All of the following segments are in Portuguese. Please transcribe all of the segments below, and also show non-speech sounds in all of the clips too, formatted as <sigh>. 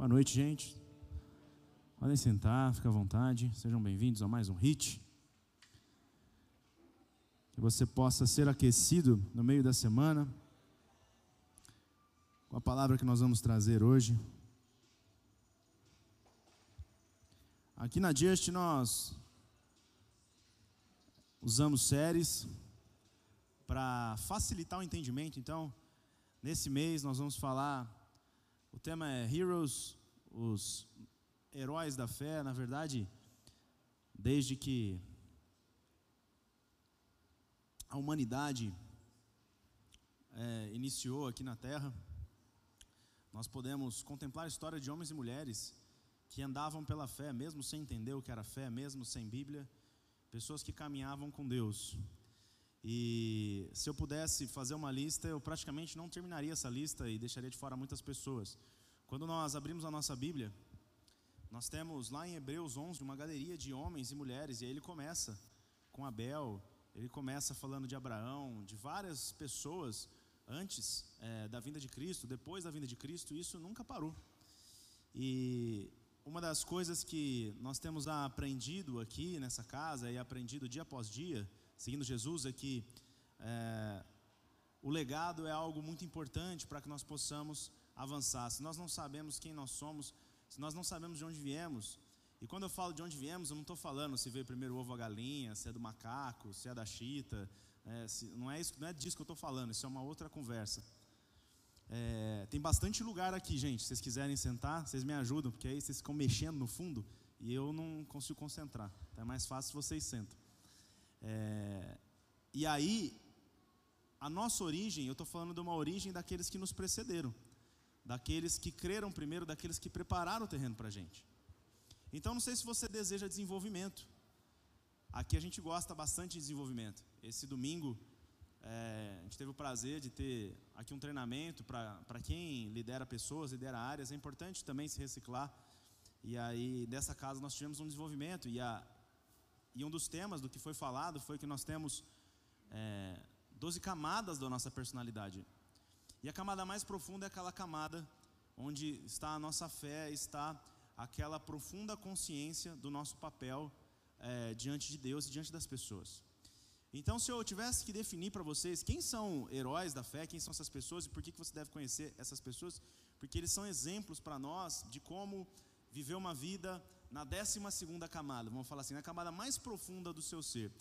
Boa noite, gente. Podem sentar, fica à vontade. Sejam bem-vindos a mais um hit. Que você possa ser aquecido no meio da semana com a palavra que nós vamos trazer hoje. Aqui na Just nós usamos séries para facilitar o entendimento. Então, nesse mês nós vamos falar o tema é Heroes, os heróis da fé. Na verdade, desde que a humanidade é, iniciou aqui na Terra, nós podemos contemplar a história de homens e mulheres que andavam pela fé, mesmo sem entender o que era fé, mesmo sem Bíblia, pessoas que caminhavam com Deus. E se eu pudesse fazer uma lista, eu praticamente não terminaria essa lista e deixaria de fora muitas pessoas. Quando nós abrimos a nossa Bíblia, nós temos lá em Hebreus 11 uma galeria de homens e mulheres, e aí ele começa com Abel, ele começa falando de Abraão, de várias pessoas antes é, da vinda de Cristo, depois da vinda de Cristo, isso nunca parou. E uma das coisas que nós temos aprendido aqui nessa casa e aprendido dia após dia, seguindo Jesus, é que é, o legado é algo muito importante para que nós possamos avançar. Se nós não sabemos quem nós somos, se nós não sabemos de onde viemos, e quando eu falo de onde viemos, eu não estou falando se veio primeiro o ovo a galinha, se é do macaco, se é da chita, é, se, não, é isso, não é disso que eu estou falando, isso é uma outra conversa. É, tem bastante lugar aqui, gente. Se vocês quiserem sentar, vocês me ajudam, porque aí vocês ficam mexendo no fundo e eu não consigo concentrar. Então é mais fácil vocês sentam. É, e aí, a nossa origem, eu estou falando de uma origem daqueles que nos precederam, daqueles que creram primeiro, daqueles que prepararam o terreno para a gente. Então, não sei se você deseja desenvolvimento. Aqui a gente gosta bastante de desenvolvimento. Esse domingo, é, a gente teve o prazer de ter aqui um treinamento para quem lidera pessoas, lidera áreas. É importante também se reciclar. E aí, dessa casa, nós tivemos um desenvolvimento. E a, e um dos temas do que foi falado foi que nós temos é, 12 camadas da nossa personalidade. E a camada mais profunda é aquela camada onde está a nossa fé, está aquela profunda consciência do nosso papel é, diante de Deus e diante das pessoas. Então, se eu tivesse que definir para vocês quem são heróis da fé, quem são essas pessoas e por que, que você deve conhecer essas pessoas, porque eles são exemplos para nós de como viver uma vida na 12 camada, vamos falar assim, na camada mais profunda do seu ser.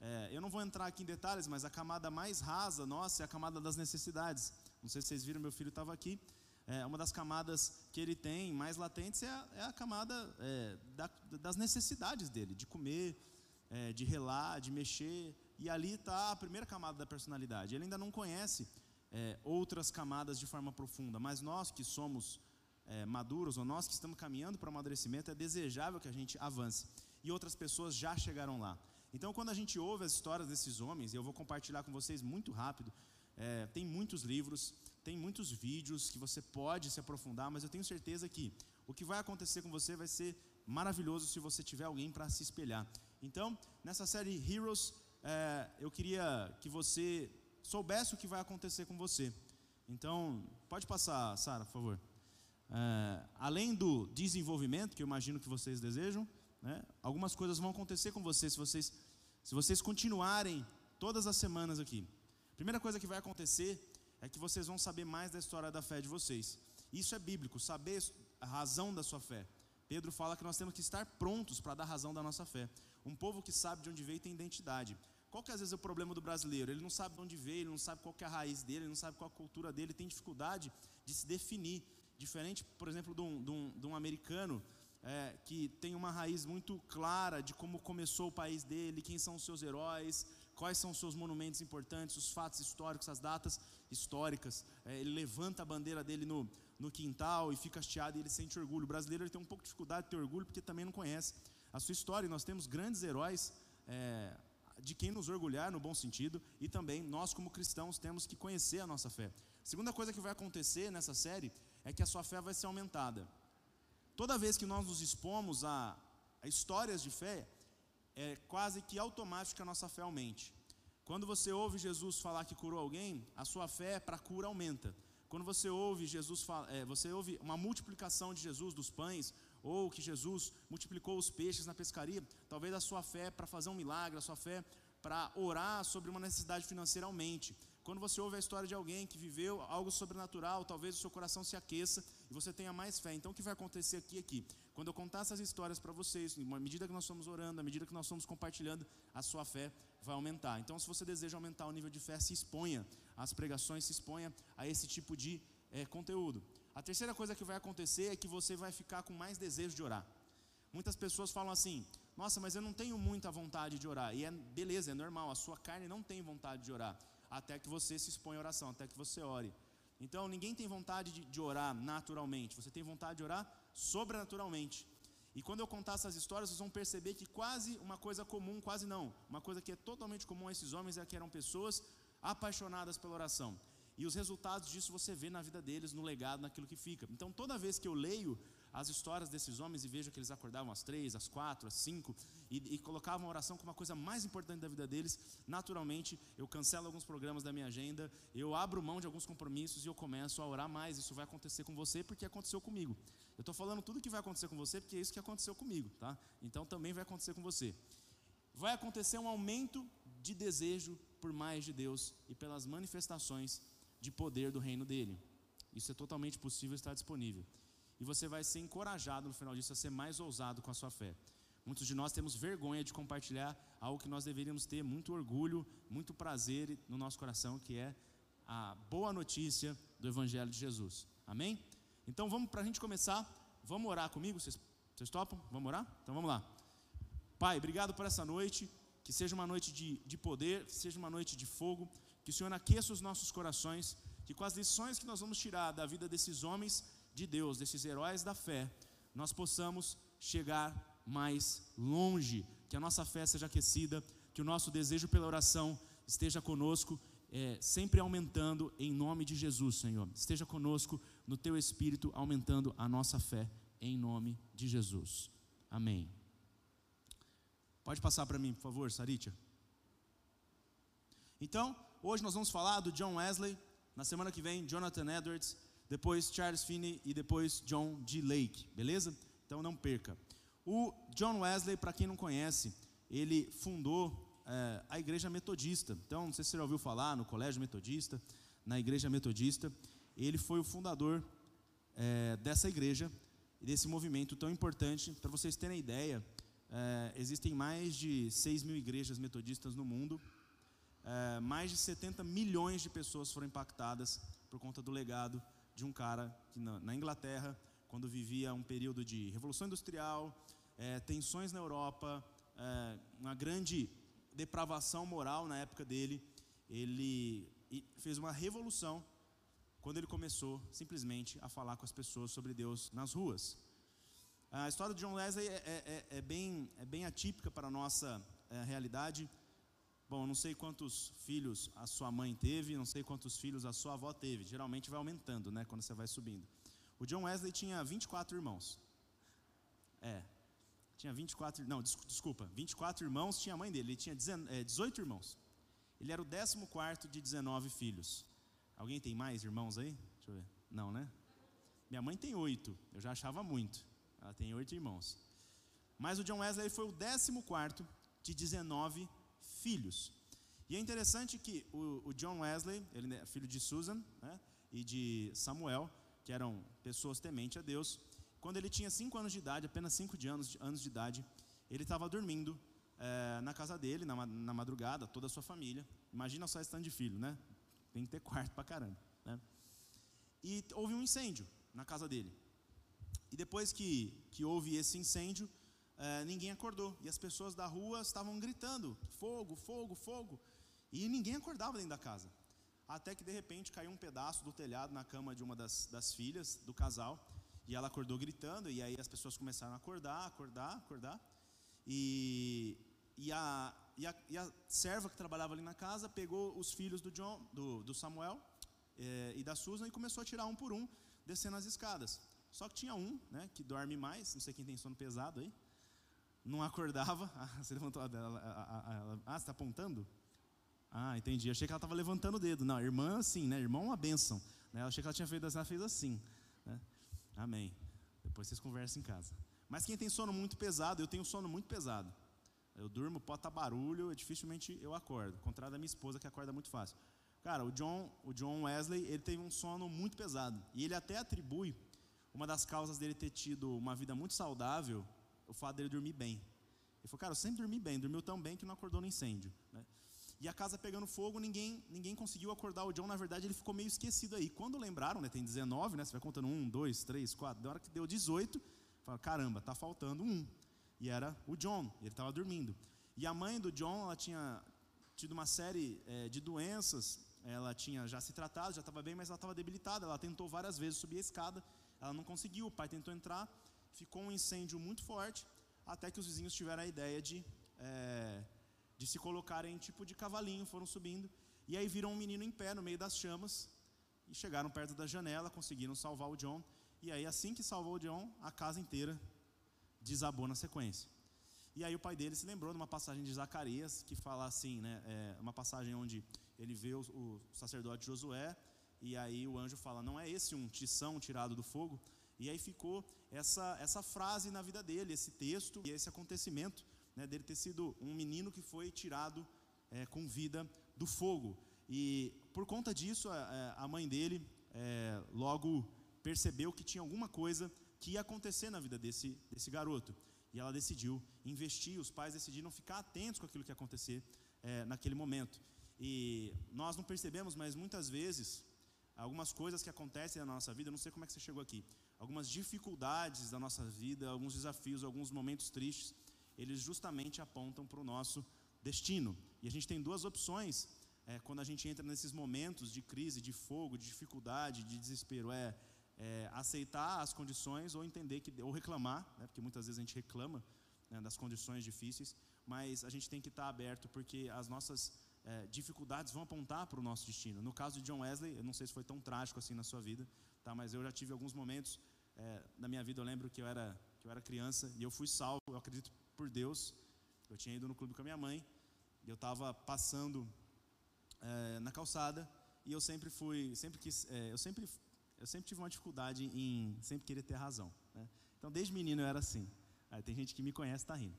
É, eu não vou entrar aqui em detalhes, mas a camada mais rasa nossa é a camada das necessidades. Não sei se vocês viram, meu filho estava aqui. É, uma das camadas que ele tem mais latentes é a, é a camada é, da, das necessidades dele, de comer, é, de relar, de mexer. E ali está a primeira camada da personalidade. Ele ainda não conhece é, outras camadas de forma profunda, mas nós que somos é, maduros, ou nós que estamos caminhando para o amadurecimento, é desejável que a gente avance. E outras pessoas já chegaram lá. Então, quando a gente ouve as histórias desses homens, eu vou compartilhar com vocês muito rápido, é, tem muitos livros, tem muitos vídeos que você pode se aprofundar, mas eu tenho certeza que o que vai acontecer com você vai ser maravilhoso se você tiver alguém para se espelhar. Então, nessa série Heroes, é, eu queria que você soubesse o que vai acontecer com você. Então, pode passar, Sara, por favor é, além do desenvolvimento, que eu imagino que vocês desejam, né, algumas coisas vão acontecer com vocês se, vocês se vocês continuarem todas as semanas aqui. Primeira coisa que vai acontecer é que vocês vão saber mais da história da fé de vocês. Isso é bíblico, saber a razão da sua fé. Pedro fala que nós temos que estar prontos para dar razão da nossa fé. Um povo que sabe de onde veio tem identidade. Qual que é, às vezes é o problema do brasileiro? Ele não sabe de onde veio, ele não sabe qual é a raiz dele, ele não sabe qual a cultura dele, tem dificuldade de se definir. Diferente, por exemplo, de um, de um, de um americano é, que tem uma raiz muito clara de como começou o país dele, quem são os seus heróis, quais são os seus monumentos importantes, os fatos históricos, as datas históricas. É, ele levanta a bandeira dele no, no quintal e fica hasteado e ele sente orgulho. O brasileiro ele tem um pouco de dificuldade de ter orgulho porque também não conhece a sua história. E nós temos grandes heróis é, de quem nos orgulhar no bom sentido e também nós, como cristãos, temos que conhecer a nossa fé. Segunda coisa que vai acontecer nessa série é que a sua fé vai ser aumentada. Toda vez que nós nos expomos a, a histórias de fé, é quase que automático que a nossa fé aumente. Quando você ouve Jesus falar que curou alguém, a sua fé para cura aumenta. quando você ouve Jesus, é, você ouve uma multiplicação de Jesus dos pães, ou que Jesus multiplicou os peixes na pescaria, talvez a sua fé para fazer um milagre, a sua fé para orar sobre uma necessidade financeira aumente. Quando você ouve a história de alguém que viveu algo sobrenatural, talvez o seu coração se aqueça e você tenha mais fé. Então, o que vai acontecer aqui aqui? Quando eu contar essas histórias para vocês, à medida que nós estamos orando, à medida que nós estamos compartilhando, a sua fé vai aumentar. Então, se você deseja aumentar o nível de fé, se exponha às pregações, se exponha a esse tipo de é, conteúdo. A terceira coisa que vai acontecer é que você vai ficar com mais desejo de orar. Muitas pessoas falam assim: Nossa, mas eu não tenho muita vontade de orar. E é beleza, é normal, a sua carne não tem vontade de orar. Até que você se expõe à oração, até que você ore. Então, ninguém tem vontade de, de orar naturalmente. Você tem vontade de orar sobrenaturalmente. E quando eu contar essas histórias, vocês vão perceber que quase uma coisa comum, quase não, uma coisa que é totalmente comum a esses homens é que eram pessoas apaixonadas pela oração. E os resultados disso você vê na vida deles, no legado, naquilo que fica. Então, toda vez que eu leio as histórias desses homens e vejo que eles acordavam às três, às quatro, às cinco e, e colocavam a oração como a coisa mais importante da vida deles, naturalmente eu cancelo alguns programas da minha agenda, eu abro mão de alguns compromissos e eu começo a orar mais. Isso vai acontecer com você porque aconteceu comigo. Eu estou falando tudo que vai acontecer com você porque é isso que aconteceu comigo, tá? Então também vai acontecer com você. Vai acontecer um aumento de desejo por mais de Deus e pelas manifestações de poder do reino dele. Isso é totalmente possível, está disponível. E você vai ser encorajado no final disso a ser mais ousado com a sua fé. Muitos de nós temos vergonha de compartilhar algo que nós deveríamos ter muito orgulho, muito prazer no nosso coração, que é a boa notícia do Evangelho de Jesus. Amém? Então vamos para a gente começar, vamos orar comigo? Vocês, vocês topam? Vamos orar? Então vamos lá. Pai, obrigado por essa noite, que seja uma noite de, de poder, que seja uma noite de fogo, que o Senhor aqueça os nossos corações, que com as lições que nós vamos tirar da vida desses homens de Deus, desses heróis da fé, nós possamos chegar mais longe, que a nossa fé seja aquecida, que o nosso desejo pela oração esteja conosco, é, sempre aumentando em nome de Jesus, Senhor. Esteja conosco no teu espírito, aumentando a nossa fé em nome de Jesus. Amém. Pode passar para mim, por favor, Saritia. Então, Hoje nós vamos falar do John Wesley, na semana que vem, Jonathan Edwards, depois Charles Finney e depois John G. Lake, beleza? Então não perca. O John Wesley, para quem não conhece, ele fundou é, a igreja metodista. Então, não sei se você já ouviu falar no colégio metodista, na igreja metodista. Ele foi o fundador é, dessa igreja e desse movimento tão importante. Para vocês terem ideia, é, existem mais de 6 mil igrejas metodistas no mundo é, mais de 70 milhões de pessoas foram impactadas por conta do legado de um cara que na, na Inglaterra, quando vivia um período de revolução industrial, é, tensões na Europa, é, uma grande depravação moral na época dele, ele fez uma revolução quando ele começou simplesmente a falar com as pessoas sobre Deus nas ruas. A história de John Wesley é, é, é, é bem, é bem atípica para a nossa é, realidade. Bom, não sei quantos filhos a sua mãe teve, não sei quantos filhos a sua avó teve. Geralmente vai aumentando, né, quando você vai subindo. O John Wesley tinha 24 irmãos. É. Tinha 24, não, desculpa, 24 irmãos tinha a mãe dele, ele tinha 18 é, irmãos. Ele era o 14 de 19 filhos. Alguém tem mais irmãos aí? Deixa eu ver. Não, né? Minha mãe tem oito, eu já achava muito. Ela tem oito irmãos. Mas o John Wesley foi o 14 de 19 filhos. E é interessante que o, o John Wesley, ele é filho de Susan né, e de Samuel, que eram pessoas tementes a Deus, quando ele tinha 5 anos de idade, apenas 5 anos, anos de idade, ele estava dormindo é, na casa dele, na, na, madrugada, toda a sua família. Imagina só esse tanto de filho, né? Tem que ter quarto pra caramba. Né? E houve um incêndio na casa dele. E depois que, que houve esse incêndio, é, ninguém acordou. E as pessoas da rua estavam gritando: fogo, fogo, fogo. E ninguém acordava dentro da casa. Até que de repente caiu um pedaço do telhado na cama de uma das, das filhas do casal. E ela acordou gritando. E aí as pessoas começaram a acordar, acordar, acordar. E, e, a, e, a, e a serva que trabalhava ali na casa pegou os filhos do, John, do, do Samuel é, e da Susan e começou a tirar um por um, descendo as escadas. Só que tinha um, né, que dorme mais, não sei quem tem sono pesado aí, não acordava. <laughs> Ah, você levantou a dela. Ah, você está apontando? Ah, entendi. Achei que ela estava levantando o dedo. Não, irmã, sim, né? Irmão é uma bênção. Né? Achei que ela tinha feito assim, ela fez assim. Né? Amém. Depois vocês conversam em casa. Mas quem tem sono muito pesado, eu tenho sono muito pesado. Eu durmo, pode estar barulho, dificilmente eu acordo. Contrário da minha esposa, que acorda muito fácil. Cara, o John, o John Wesley, ele teve um sono muito pesado. E ele até atribui uma das causas dele ter tido uma vida muito saudável, o fato dele dormir bem. Ele falou, cara, eu sempre dormi bem, dormiu tão bem que não acordou no incêndio. Né? E a casa pegando fogo, ninguém, ninguém conseguiu acordar o John. Na verdade, ele ficou meio esquecido aí. Quando lembraram, né, tem 19, né, você vai contando um, dois, três, quatro. Da hora que deu 18, falaram, caramba, tá faltando um. E era o John, ele estava dormindo. E a mãe do John, ela tinha tido uma série é, de doenças. Ela tinha já se tratado, já estava bem, mas ela estava debilitada. Ela tentou várias vezes subir a escada, ela não conseguiu. O pai tentou entrar, ficou um incêndio muito forte, até que os vizinhos tiveram a ideia de é, de se colocarem tipo de cavalinho, foram subindo, e aí viram um menino em pé no meio das chamas, e chegaram perto da janela, conseguiram salvar o John, e aí assim que salvou o John, a casa inteira desabou na sequência. E aí o pai dele se lembrou de uma passagem de Zacarias, que fala assim, né, é uma passagem onde ele vê o, o sacerdote Josué, e aí o anjo fala, não é esse um tição tirado do fogo? E aí ficou essa, essa frase na vida dele, esse texto e esse acontecimento né, dele ter sido um menino que foi tirado é, com vida do fogo. E por conta disso, a, a mãe dele é, logo percebeu que tinha alguma coisa que ia acontecer na vida desse, desse garoto. E ela decidiu investir, os pais decidiram ficar atentos com aquilo que ia acontecer é, naquele momento. E nós não percebemos, mas muitas vezes, algumas coisas que acontecem na nossa vida, não sei como é que você chegou aqui, algumas dificuldades da nossa vida, alguns desafios, alguns momentos tristes, eles justamente apontam para o nosso destino. E a gente tem duas opções é, quando a gente entra nesses momentos de crise, de fogo, de dificuldade, de desespero. É, é aceitar as condições ou entender que ou reclamar, né, porque muitas vezes a gente reclama né, das condições difíceis, mas a gente tem que estar aberto porque as nossas é, dificuldades vão apontar para o nosso destino. No caso de John Wesley, eu não sei se foi tão trágico assim na sua vida, tá? Mas eu já tive alguns momentos é, na minha vida. Eu lembro que eu era que eu era criança e eu fui salvo. Eu acredito por Deus. Eu tinha ido no clube com a minha mãe, e eu estava passando é, na calçada, e eu sempre fui, sempre quis, é, eu sempre, eu sempre tive uma dificuldade em sempre querer ter razão. Né? Então, desde menino eu era assim. Aí, tem gente que me conhece está rindo.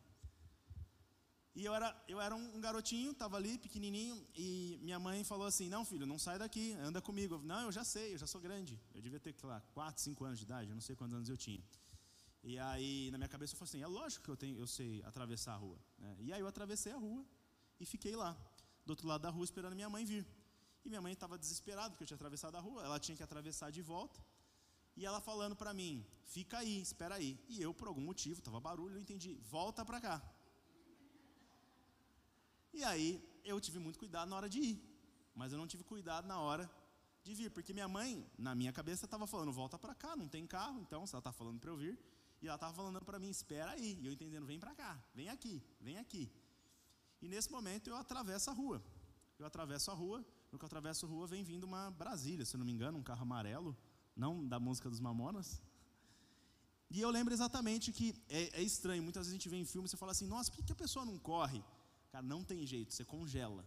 E eu era, eu era um, garotinho, estava ali, pequenininho, e minha mãe falou assim: Não, filho, não sai daqui, anda comigo. não, eu já sei, eu já sou grande. Eu devia ter, sei lá, 4, 5 anos de idade, eu não sei quantos anos eu tinha. E aí, na minha cabeça, eu falei assim: é lógico que eu, tenho, eu sei atravessar a rua. Né? E aí, eu atravessei a rua e fiquei lá, do outro lado da rua, esperando minha mãe vir. E minha mãe estava desesperada porque eu tinha atravessado a rua, ela tinha que atravessar de volta. E ela falando para mim: fica aí, espera aí. E eu, por algum motivo, estava barulho, eu entendi: volta para cá. E aí, eu tive muito cuidado na hora de ir, mas eu não tive cuidado na hora de vir, porque minha mãe, na minha cabeça, estava falando: volta para cá, não tem carro, então se ela está falando para eu vir, e ela estava falando para mim, espera aí. E eu entendendo, vem para cá, vem aqui, vem aqui. E nesse momento eu atravesso a rua. Eu atravesso a rua, no que eu atravesso a rua vem vindo uma Brasília, se não me engano, um carro amarelo, não da música dos Mamonas. E eu lembro exatamente que é, é estranho, muitas vezes a gente vê em filme e fala assim, nossa, por que a pessoa não corre? Cara, não tem jeito, você congela.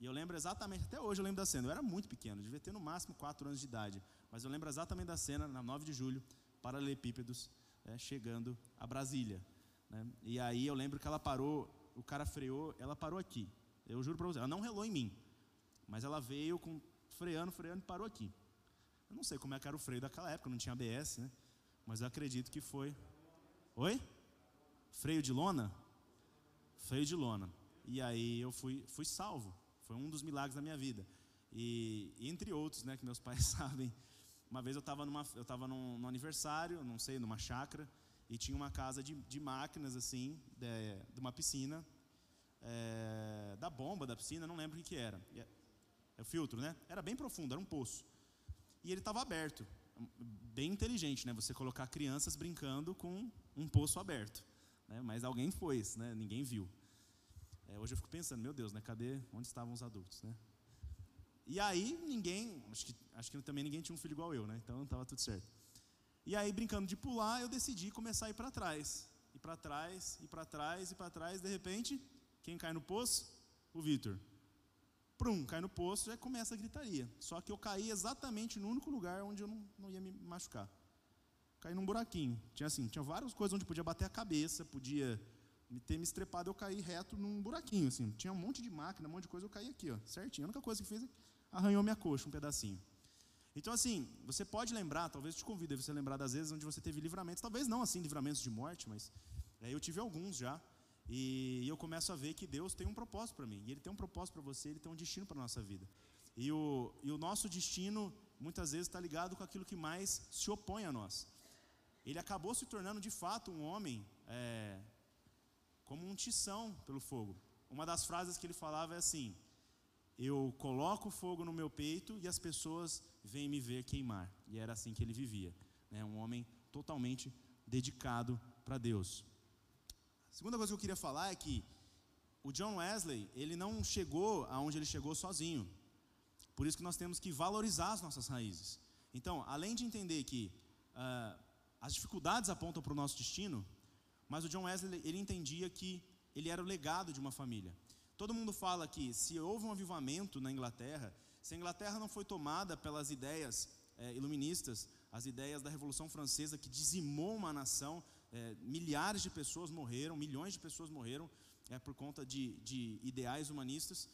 E eu lembro exatamente, até hoje eu lembro da cena, eu era muito pequeno, devia ter no máximo 4 anos de idade, mas eu lembro exatamente da cena, na 9 de julho, paralelepípedos, é, chegando a Brasília. Né? E aí eu lembro que ela parou, o cara freou, ela parou aqui. Eu juro para você, ela não relou em mim, mas ela veio com freando, freando e parou aqui. Eu não sei como é que era o freio daquela época, não tinha ABS, né? Mas eu acredito que foi. Oi? Freio de lona? Freio de lona. E aí eu fui, fui salvo. Foi um dos milagres da minha vida. E entre outros, né, que meus <laughs> pais sabem, uma vez eu estava eu num, num, aniversário, não sei, numa chácara, e tinha uma casa de, de máquinas assim, de, de uma piscina, é, da bomba da piscina, não lembro o que, que era. É, é o filtro, né? Era bem profundo, era um poço. E ele estava aberto. Bem inteligente, né? Você colocar crianças brincando com um poço aberto. Né? Mas alguém foi, né? Ninguém viu. É, hoje eu fico pensando, meu Deus, né? Cadê? Onde estavam os adultos, né? E aí ninguém, acho que, acho que também ninguém tinha um filho igual eu, né? Então estava tudo certo. E aí brincando de pular, eu decidi começar a ir para trás, e para trás, e para trás, e para trás. De repente, quem cai no poço? O Vitor. prum, cai no poço, já começa a gritaria. Só que eu caí exatamente no único lugar onde eu não, não ia me machucar. Caí num buraquinho. Tinha assim, tinha várias coisas onde podia bater a cabeça, podia ter me estrepado, eu caí reto num buraquinho, assim. Tinha um monte de máquina, um monte de coisa, eu caí aqui, ó, certinho. A única coisa que fez é arranhou minha coxa, um pedacinho. Então, assim, você pode lembrar, talvez te convide a você lembrar das vezes onde você teve livramentos, talvez não assim, livramentos de morte, mas é, eu tive alguns já. E, eu começo a ver que Deus tem um propósito para mim. E Ele tem um propósito para você, Ele tem um destino para a nossa vida. E o, e o nosso destino, muitas vezes, está ligado com aquilo que mais se opõe a nós. Ele acabou se tornando, de fato, um homem é, como um tição pelo fogo. Uma das frases que ele falava é assim: Eu coloco fogo no meu peito e as pessoas vêm me ver queimar. E era assim que ele vivia. Né? Um homem totalmente dedicado para Deus. A segunda coisa que eu queria falar é que o John Wesley, ele não chegou aonde ele chegou sozinho. Por isso que nós temos que valorizar as nossas raízes. Então, além de entender que uh, as dificuldades apontam para o nosso destino, mas o John Wesley, ele entendia que ele era o legado de uma família. Todo mundo fala que se houve um avivamento na Inglaterra, se a Inglaterra não foi tomada pelas ideias é, iluministas, as ideias da Revolução Francesa que dizimou uma nação, é, milhares de pessoas morreram, milhões de pessoas morreram é, por conta de, de ideais humanistas.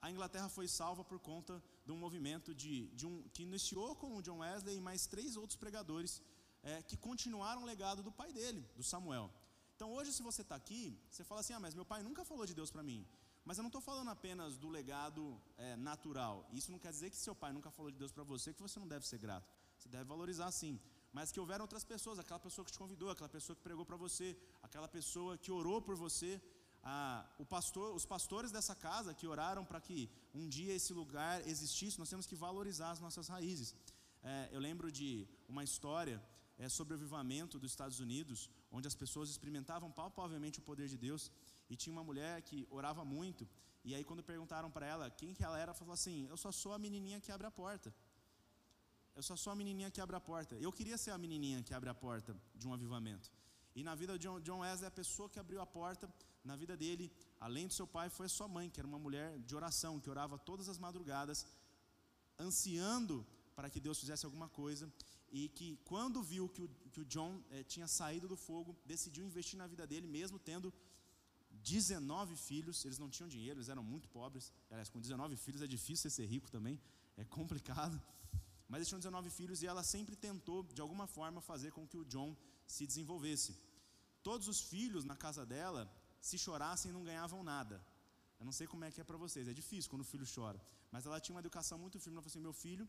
A Inglaterra foi salva por conta de um movimento de, de um, que iniciou com o John Wesley e mais três outros pregadores é, que continuaram o legado do pai dele, do Samuel. Então hoje, se você está aqui, você fala assim: ah, mas meu pai nunca falou de Deus para mim. Mas eu não estou falando apenas do legado é, natural. Isso não quer dizer que seu pai nunca falou de Deus para você, que você não deve ser grato. Você deve valorizar sim mas que houveram outras pessoas, aquela pessoa que te convidou, aquela pessoa que pregou para você, aquela pessoa que orou por você, ah, pastor, os pastores dessa casa que oraram para que um dia esse lugar existisse, nós temos que valorizar as nossas raízes. É, eu lembro de uma história é, sobre o avivamento dos Estados Unidos, onde as pessoas experimentavam palpavelmente o poder de Deus, e tinha uma mulher que orava muito, e aí quando perguntaram para ela quem que ela era, ela falou assim: Eu só sou a menininha que abre a porta. Eu só sou a menininha que abre a porta. Eu queria ser a menininha que abre a porta de um avivamento. E na vida de John Wesley, a pessoa que abriu a porta, na vida dele, além do seu pai, foi a sua mãe, que era uma mulher de oração, que orava todas as madrugadas, ansiando para que Deus fizesse alguma coisa. E que quando viu que o, que o John eh, tinha saído do fogo, decidiu investir na vida dele, mesmo tendo 19 filhos. Eles não tinham dinheiro, eles eram muito pobres. Aliás, com 19 filhos é difícil ser rico também, é complicado. Mas eles tinham 19 filhos e ela sempre tentou, de alguma forma, fazer com que o John se desenvolvesse. Todos os filhos na casa dela, se chorassem, não ganhavam nada. Eu não sei como é que é para vocês, é difícil quando o filho chora. Mas ela tinha uma educação muito firme. Ela falou assim: meu filho,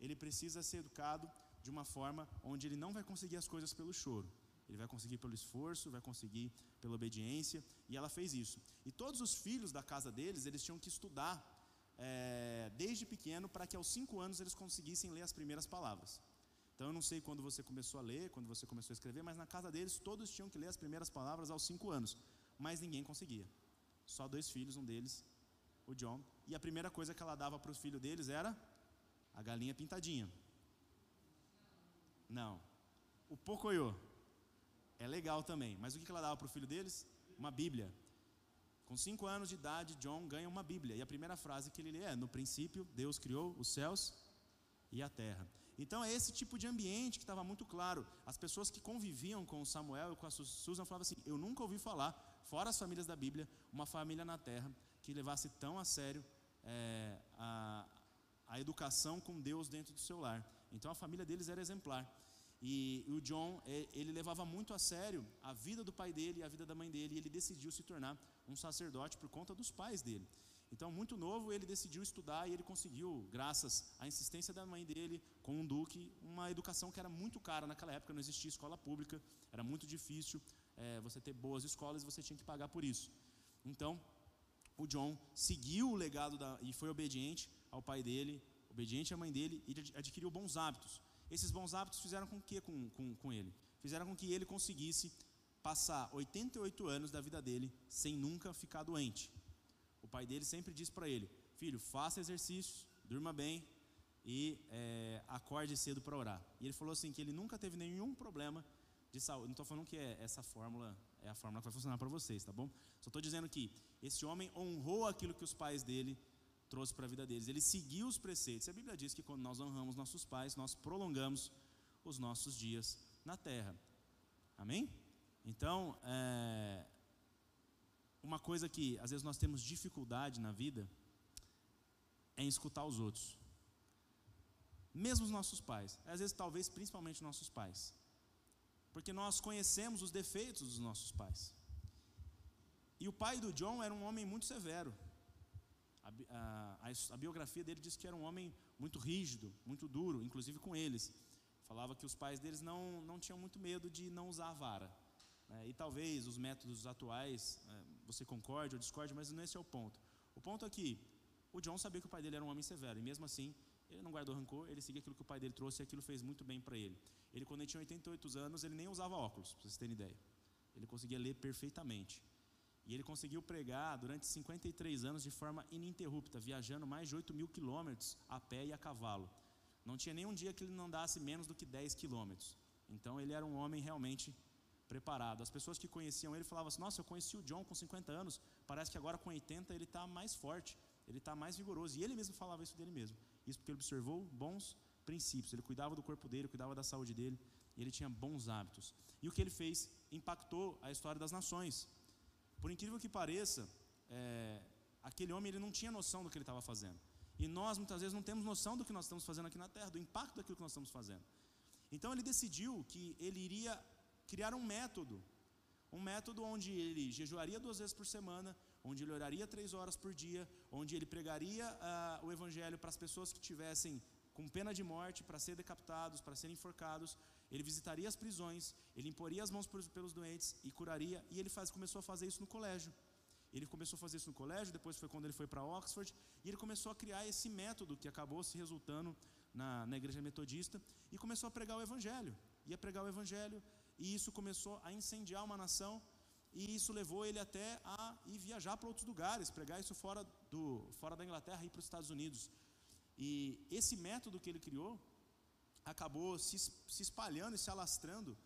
ele precisa ser educado de uma forma onde ele não vai conseguir as coisas pelo choro. Ele vai conseguir pelo esforço, vai conseguir pela obediência. E ela fez isso. E todos os filhos da casa deles, eles tinham que estudar é, desde pequeno para que aos cinco anos eles conseguissem ler as primeiras palavras. Então eu não sei quando você começou a ler, quando você começou a escrever, mas na casa deles todos tinham que ler as primeiras palavras aos cinco anos, mas ninguém conseguia. Só dois filhos, um deles, o John. E a primeira coisa que ela dava para os filhos deles era a galinha pintadinha. Não. O pocoyo é legal também, mas o que ela dava para o filho deles? Uma Bíblia. Com cinco anos de idade, John ganha uma Bíblia. E a primeira frase que ele lê é: No princípio, Deus criou os céus e a terra. Então é esse tipo de ambiente que estava muito claro. As pessoas que conviviam com Samuel e com a Susan falavam assim: Eu nunca ouvi falar, fora as famílias da Bíblia, uma família na terra que levasse tão a sério é, a, a educação com Deus dentro do seu lar. Então a família deles era exemplar. E o John, é, ele levava muito a sério a vida do pai dele e a vida da mãe dele, e ele decidiu se tornar um sacerdote por conta dos pais dele. Então, muito novo, ele decidiu estudar e ele conseguiu, graças à insistência da mãe dele, com um duque, uma educação que era muito cara naquela época, não existia escola pública, era muito difícil é, você ter boas escolas e você tinha que pagar por isso. Então, o John seguiu o legado da, e foi obediente ao pai dele, obediente à mãe dele e adquiriu bons hábitos. Esses bons hábitos fizeram com que com, com, com ele? Fizeram com que ele conseguisse passar 88 anos da vida dele sem nunca ficar doente. O pai dele sempre disse para ele: Filho, faça exercícios, durma bem e é, acorde cedo para orar. E ele falou assim: que ele nunca teve nenhum problema de saúde. Não estou falando que é essa fórmula é a fórmula que vai funcionar para vocês, tá bom? Só estou dizendo que esse homem honrou aquilo que os pais dele trouxe para a vida deles. Ele seguiu os preceitos. A Bíblia diz que quando nós honramos nossos pais, nós prolongamos os nossos dias na terra. Amém? Então, é, uma coisa que às vezes nós temos dificuldade na vida é em escutar os outros. Mesmo os nossos pais, às vezes talvez principalmente nossos pais. Porque nós conhecemos os defeitos dos nossos pais. E o pai do John era um homem muito severo. A, a, a, biografia dele diz que era um homem muito rígido, muito duro, inclusive com eles. Falava que os pais deles não, não tinham muito medo de não usar a vara. Né? E talvez os métodos atuais, é, você concorde ou discorde, mas não esse é o ponto. O ponto é que o John sabia que o pai dele era um homem severo, e mesmo assim, ele não guardou rancor, ele seguia aquilo que o pai dele trouxe e aquilo fez muito bem para ele. Ele, quando ele tinha 88 anos, ele nem usava óculos, para vocês terem ideia. Ele conseguia ler perfeitamente. E ele conseguiu pregar durante 53 anos de forma ininterrupta, viajando mais de 8 mil quilômetros a pé e a cavalo. Não tinha nenhum dia que ele não andasse menos do que 10 quilômetros. Então ele era um homem realmente preparado. As pessoas que conheciam ele falavam assim: Nossa, eu conheci o John com 50 anos, parece que agora com 80 ele está mais forte, ele está mais vigoroso. E ele mesmo falava isso dele mesmo. Isso porque ele observou bons princípios. Ele cuidava do corpo dele, cuidava da saúde dele, e ele tinha bons hábitos. E o que ele fez impactou a história das nações. Por incrível que pareça, é, aquele homem ele não tinha noção do que ele estava fazendo. E nós muitas vezes não temos noção do que nós estamos fazendo aqui na terra, do impacto daquilo que nós estamos fazendo. Então ele decidiu que ele iria criar um método, um método onde ele jejuaria duas vezes por semana, onde ele oraria três horas por dia, onde ele pregaria uh, o evangelho para as pessoas que tivessem com pena de morte, para ser decapitados, para serem enforcados, ele visitaria as prisões, ele imporia as mãos pelos doentes e curaria, e ele faz, começou a fazer isso no colégio. Ele começou a fazer isso no colégio, depois foi quando ele foi para Oxford, e ele começou a criar esse método que acabou se resultando na, na igreja metodista, e começou a pregar o evangelho. Ia pregar o evangelho, e isso começou a incendiar uma nação, e isso levou ele até a ir viajar para outros lugares, pregar isso fora, do, fora da Inglaterra e para os Estados Unidos. E esse método que ele criou acabou se, se espalhando e se alastrando,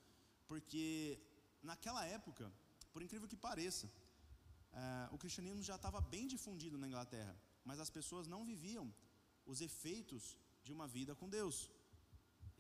porque naquela época, por incrível que pareça, é, o cristianismo já estava bem difundido na Inglaterra, mas as pessoas não viviam os efeitos de uma vida com Deus.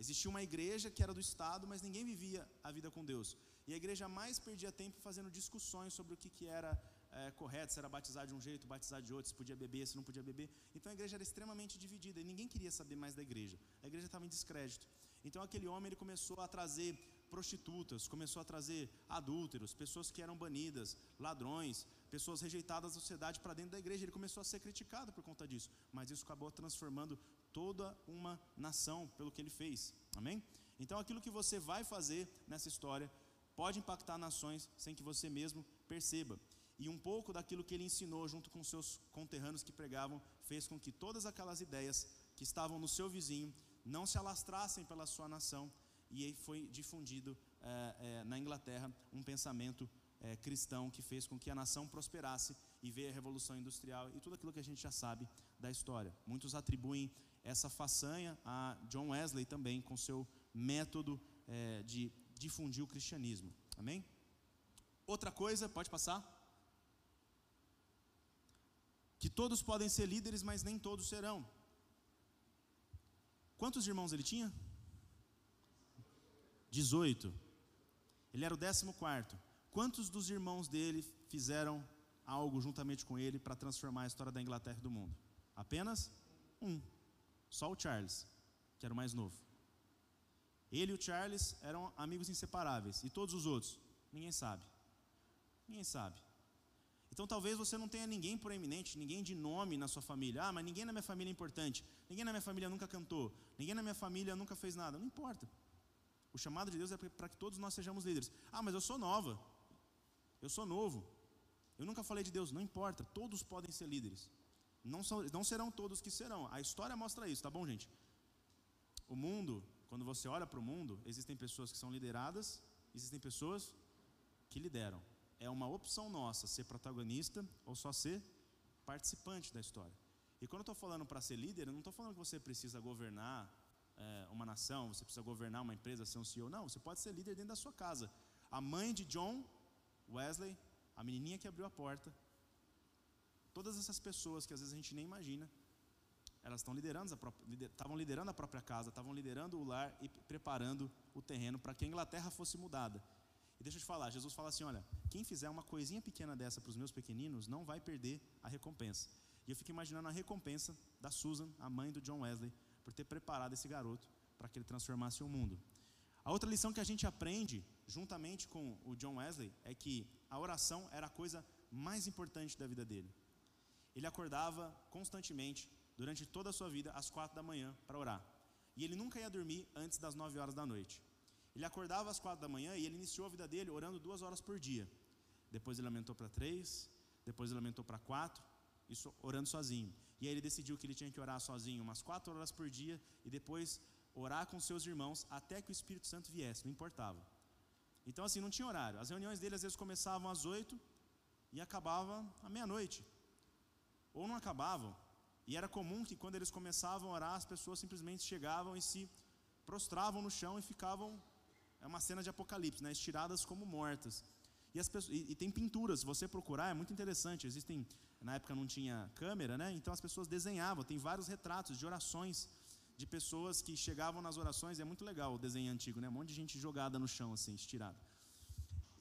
Existia uma igreja que era do Estado, mas ninguém vivia a vida com Deus. E a igreja mais perdia tempo fazendo discussões sobre o que, que era é, correto, se era batizar de um jeito, batizar de outro, se podia beber, se não podia beber. Então a igreja era extremamente dividida e ninguém queria saber mais da igreja. A igreja estava em descrédito. Então aquele homem ele começou a trazer prostitutas, começou a trazer adúlteros, pessoas que eram banidas, ladrões, pessoas rejeitadas da sociedade para dentro da igreja. Ele começou a ser criticado por conta disso, mas isso acabou transformando toda uma nação pelo que ele fez. Amém? Então aquilo que você vai fazer nessa história pode impactar nações sem que você mesmo perceba. E um pouco daquilo que ele ensinou junto com seus conterrâneos que pregavam fez com que todas aquelas ideias que estavam no seu vizinho não se alastrassem pela sua nação. E aí foi difundido é, é, na Inglaterra um pensamento é, cristão que fez com que a nação prosperasse e veio a Revolução Industrial e tudo aquilo que a gente já sabe da história. Muitos atribuem essa façanha a John Wesley também, com seu método de difundir o cristianismo. Amém? Outra coisa, pode passar? Que todos podem ser líderes, mas nem todos serão. Quantos irmãos ele tinha? 18. Ele era o décimo quarto. Quantos dos irmãos dele fizeram algo juntamente com ele para transformar a história da Inglaterra e do mundo? Apenas um. Só o Charles, que era o mais novo. Ele e o Charles eram amigos inseparáveis. E todos os outros? Ninguém sabe. Ninguém sabe. Então talvez você não tenha ninguém proeminente, ninguém de nome na sua família. Ah, mas ninguém na minha família é importante. Ninguém na minha família nunca cantou. Ninguém na minha família nunca fez nada. Não importa. O chamado de Deus é para que todos nós sejamos líderes. Ah, mas eu sou nova. Eu sou novo. Eu nunca falei de Deus. Não importa. Todos podem ser líderes. Não, são, não serão todos que serão. A história mostra isso, tá bom, gente? O mundo, quando você olha para o mundo, existem pessoas que são lideradas, existem pessoas que lideram é uma opção nossa ser protagonista ou só ser participante da história. E quando eu estou falando para ser líder, eu não estou falando que você precisa governar é, uma nação, você precisa governar uma empresa, ser um CEO. Não, você pode ser líder dentro da sua casa. A mãe de John Wesley, a menininha que abriu a porta, todas essas pessoas que às vezes a gente nem imagina, elas estão liderando, estavam liderando a própria casa, estavam liderando o lar e preparando o terreno para que a Inglaterra fosse mudada. E deixa eu te falar, Jesus fala assim: olha, quem fizer uma coisinha pequena dessa para os meus pequeninos não vai perder a recompensa. E eu fico imaginando a recompensa da Susan, a mãe do John Wesley, por ter preparado esse garoto para que ele transformasse o mundo. A outra lição que a gente aprende, juntamente com o John Wesley, é que a oração era a coisa mais importante da vida dele. Ele acordava constantemente, durante toda a sua vida, às quatro da manhã, para orar. E ele nunca ia dormir antes das nove horas da noite. Ele acordava às quatro da manhã e ele iniciou a vida dele orando duas horas por dia. Depois ele aumentou para três, depois ele aumentou para quatro, isso orando sozinho. E aí ele decidiu que ele tinha que orar sozinho umas quatro horas por dia e depois orar com seus irmãos até que o Espírito Santo viesse, não importava. Então assim, não tinha horário. As reuniões dele às vezes começavam às oito e acabavam à meia-noite. Ou não acabavam. E era comum que quando eles começavam a orar, as pessoas simplesmente chegavam e se prostravam no chão e ficavam é uma cena de apocalipse, né? estiradas como mortas. E, as pessoas, e, e, tem pinturas, se você procurar, é muito interessante. Existem, na época não tinha câmera, né? Então as pessoas desenhavam, tem vários retratos de orações de pessoas que chegavam nas orações, é muito legal o desenho antigo, né? Um monte de gente jogada no chão, assim, estirada.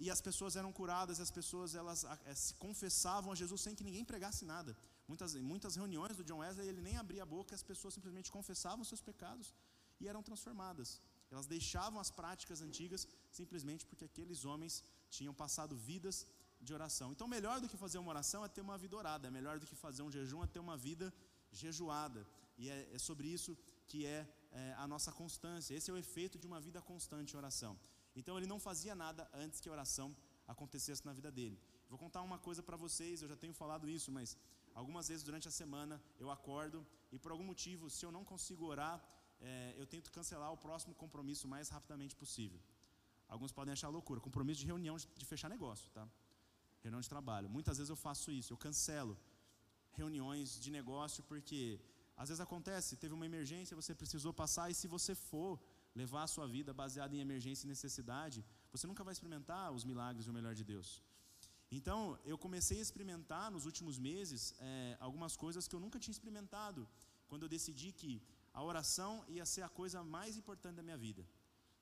E as pessoas eram curadas, as pessoas elas é, se confessavam a Jesus sem que ninguém pregasse nada. Muitas, muitas reuniões do John Wesley, ele nem abria a boca, as pessoas simplesmente confessavam seus pecados e eram transformadas. Elas deixavam as práticas antigas simplesmente porque aqueles homens tinham passado vidas de oração. Então, melhor do que fazer uma oração é ter uma vida orada, é melhor do que fazer um jejum é ter uma vida jejuada. E é, é sobre isso que é, é, a nossa constância. Esse é o efeito de uma vida constante em oração. Então, ele não fazia nada antes que a oração acontecesse na vida dele. Vou contar uma coisa para vocês, eu já tenho falado isso, mas algumas vezes durante a semana eu acordo e por algum motivo, se eu não consigo orar, é, eu tento cancelar o próximo compromisso o mais rapidamente possível. Alguns podem achar loucura, compromisso de reunião de fechar negócio, tá? Reunião de trabalho. Muitas vezes eu faço isso, eu cancelo reuniões de negócio porque às vezes acontece, teve uma emergência, você precisou passar e se você for levar a sua vida baseada em emergência e necessidade, você nunca vai experimentar os milagres e o melhor de Deus. Então, eu comecei a experimentar nos últimos meses é, algumas coisas que eu nunca tinha experimentado. Quando eu decidi que a oração ia ser a coisa mais importante da minha vida.